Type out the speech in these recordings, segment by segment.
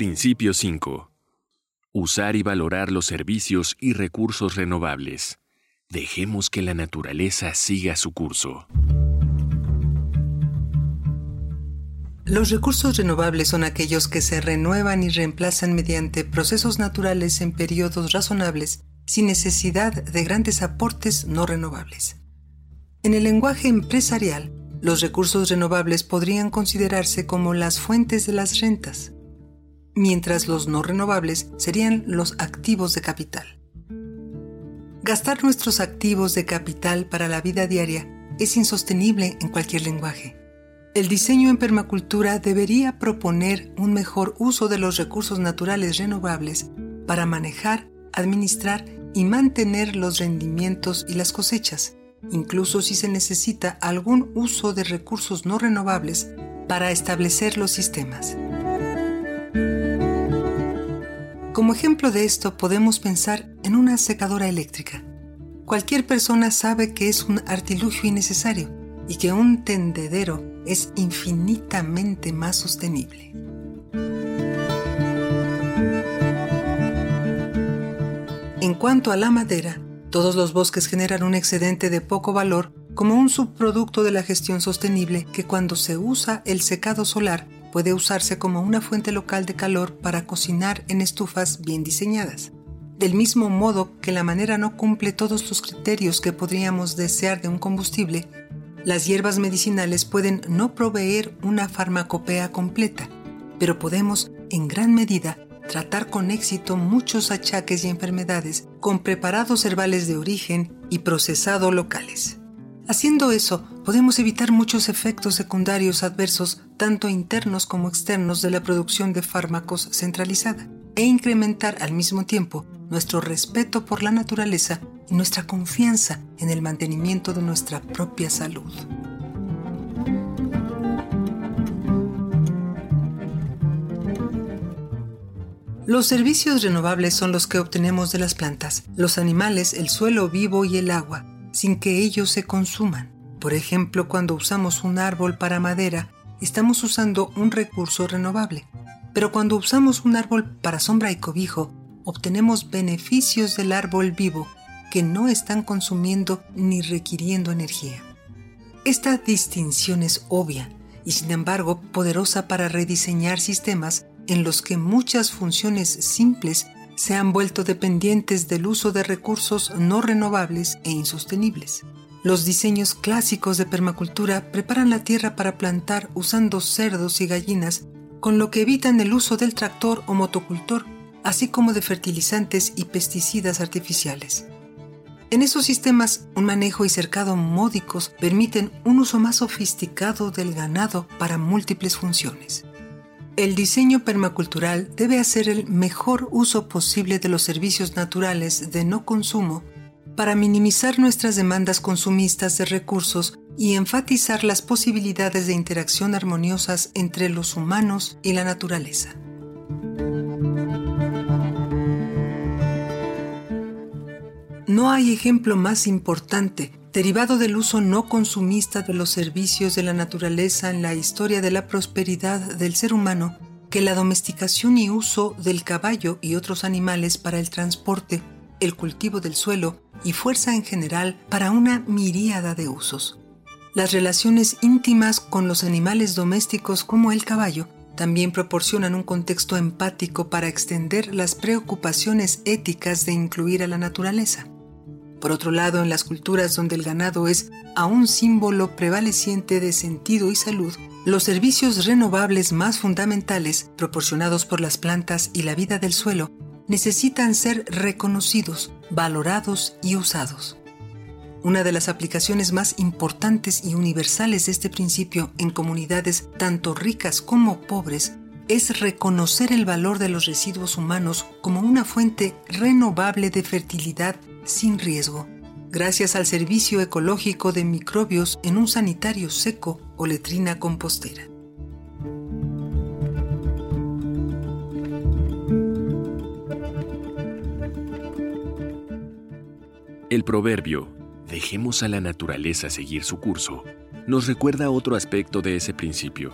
Principio 5. Usar y valorar los servicios y recursos renovables. Dejemos que la naturaleza siga su curso. Los recursos renovables son aquellos que se renuevan y reemplazan mediante procesos naturales en periodos razonables sin necesidad de grandes aportes no renovables. En el lenguaje empresarial, los recursos renovables podrían considerarse como las fuentes de las rentas, mientras los no renovables serían los activos de capital. Gastar nuestros activos de capital para la vida diaria es insostenible en cualquier lenguaje. El diseño en permacultura debería proponer un mejor uso de los recursos naturales renovables para manejar, administrar y mantener los rendimientos y las cosechas, incluso si se necesita algún uso de recursos no renovables para establecer los sistemas. Como ejemplo de esto podemos pensar en una secadora eléctrica. Cualquier persona sabe que es un artilugio innecesario y que un tendedero es infinitamente más sostenible. En cuanto a la madera, todos los bosques generan un excedente de poco valor como un subproducto de la gestión sostenible que cuando se usa el secado solar puede usarse como una fuente local de calor para cocinar en estufas bien diseñadas. Del mismo modo que la manera no cumple todos los criterios que podríamos desear de un combustible, las hierbas medicinales pueden no proveer una farmacopea completa, pero podemos, en gran medida, tratar con éxito muchos achaques y enfermedades con preparados herbales de origen y procesado locales. Haciendo eso, podemos evitar muchos efectos secundarios adversos, tanto internos como externos, de la producción de fármacos centralizada, e incrementar al mismo tiempo nuestro respeto por la naturaleza y nuestra confianza en el mantenimiento de nuestra propia salud. Los servicios renovables son los que obtenemos de las plantas, los animales, el suelo vivo y el agua, sin que ellos se consuman. Por ejemplo, cuando usamos un árbol para madera, estamos usando un recurso renovable. Pero cuando usamos un árbol para sombra y cobijo, obtenemos beneficios del árbol vivo que no están consumiendo ni requiriendo energía. Esta distinción es obvia y sin embargo poderosa para rediseñar sistemas en los que muchas funciones simples se han vuelto dependientes del uso de recursos no renovables e insostenibles. Los diseños clásicos de permacultura preparan la tierra para plantar usando cerdos y gallinas, con lo que evitan el uso del tractor o motocultor, así como de fertilizantes y pesticidas artificiales. En esos sistemas, un manejo y cercado módicos permiten un uso más sofisticado del ganado para múltiples funciones. El diseño permacultural debe hacer el mejor uso posible de los servicios naturales de no consumo para minimizar nuestras demandas consumistas de recursos y enfatizar las posibilidades de interacción armoniosas entre los humanos y la naturaleza. No hay ejemplo más importante derivado del uso no consumista de los servicios de la naturaleza en la historia de la prosperidad del ser humano que la domesticación y uso del caballo y otros animales para el transporte, el cultivo del suelo y fuerza en general para una miríada de usos. Las relaciones íntimas con los animales domésticos como el caballo también proporcionan un contexto empático para extender las preocupaciones éticas de incluir a la naturaleza. Por otro lado, en las culturas donde el ganado es aún símbolo prevaleciente de sentido y salud, los servicios renovables más fundamentales proporcionados por las plantas y la vida del suelo necesitan ser reconocidos, valorados y usados. Una de las aplicaciones más importantes y universales de este principio en comunidades tanto ricas como pobres es reconocer el valor de los residuos humanos como una fuente renovable de fertilidad sin riesgo, gracias al servicio ecológico de microbios en un sanitario seco o letrina compostera. El proverbio, dejemos a la naturaleza seguir su curso, nos recuerda otro aspecto de ese principio,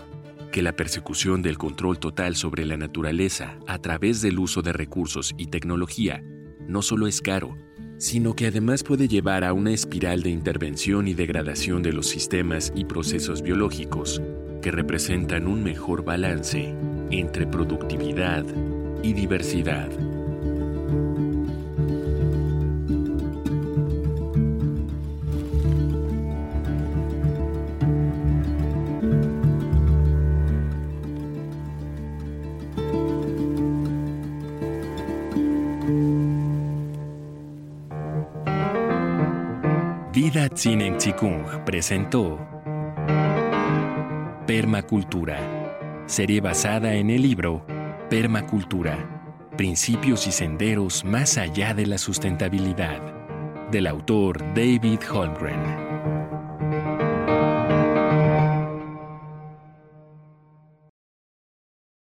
que la persecución del control total sobre la naturaleza a través del uso de recursos y tecnología no solo es caro, sino que además puede llevar a una espiral de intervención y degradación de los sistemas y procesos biológicos que representan un mejor balance entre productividad y diversidad. Vida Tsinen Chikung presentó Permacultura, serie basada en el libro Permacultura, Principios y Senderos más allá de la sustentabilidad, del autor David Holmgren.